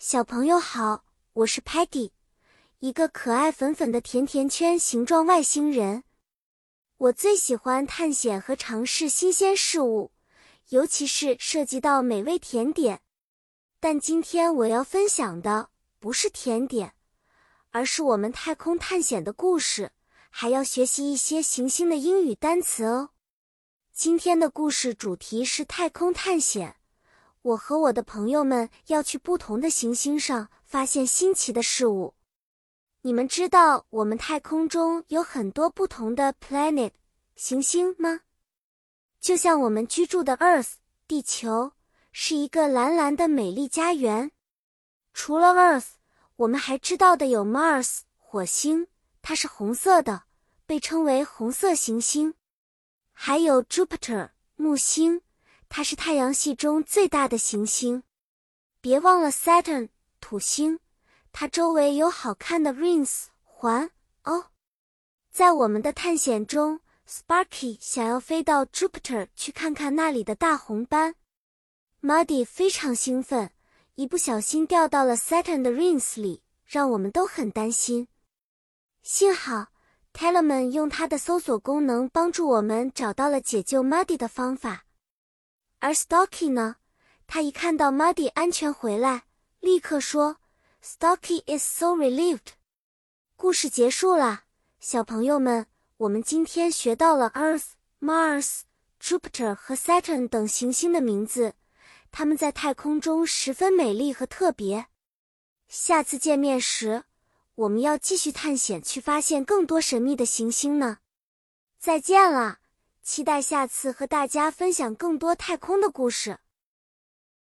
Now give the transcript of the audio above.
小朋友好，我是 Patty，一个可爱粉粉的甜甜圈形状外星人。我最喜欢探险和尝试新鲜事物，尤其是涉及到美味甜点。但今天我要分享的不是甜点，而是我们太空探险的故事，还要学习一些行星的英语单词哦。今天的故事主题是太空探险。我和我的朋友们要去不同的行星上发现新奇的事物。你们知道我们太空中有很多不同的 planet 行星吗？就像我们居住的 Earth 地球是一个蓝蓝的美丽家园。除了 Earth，我们还知道的有 Mars 火星，它是红色的，被称为红色行星。还有 Jupiter 木星。它是太阳系中最大的行星，别忘了 Saturn 土星，它周围有好看的 rings 环哦。在我们的探险中，Sparky 想要飞到 Jupiter 去看看那里的大红斑，Muddy 非常兴奋，一不小心掉到了 Saturn 的 rings 里，让我们都很担心。幸好 Tellerman 用他的搜索功能帮助我们找到了解救 Muddy 的方法。而 Stocky 呢？他一看到 Muddy 安全回来，立刻说：“Stocky is so relieved。”故事结束了，小朋友们，我们今天学到了 Earth、Mars、Jupiter 和 Saturn 等行星的名字，它们在太空中十分美丽和特别。下次见面时，我们要继续探险，去发现更多神秘的行星呢。再见了。期待下次和大家分享更多太空的故事。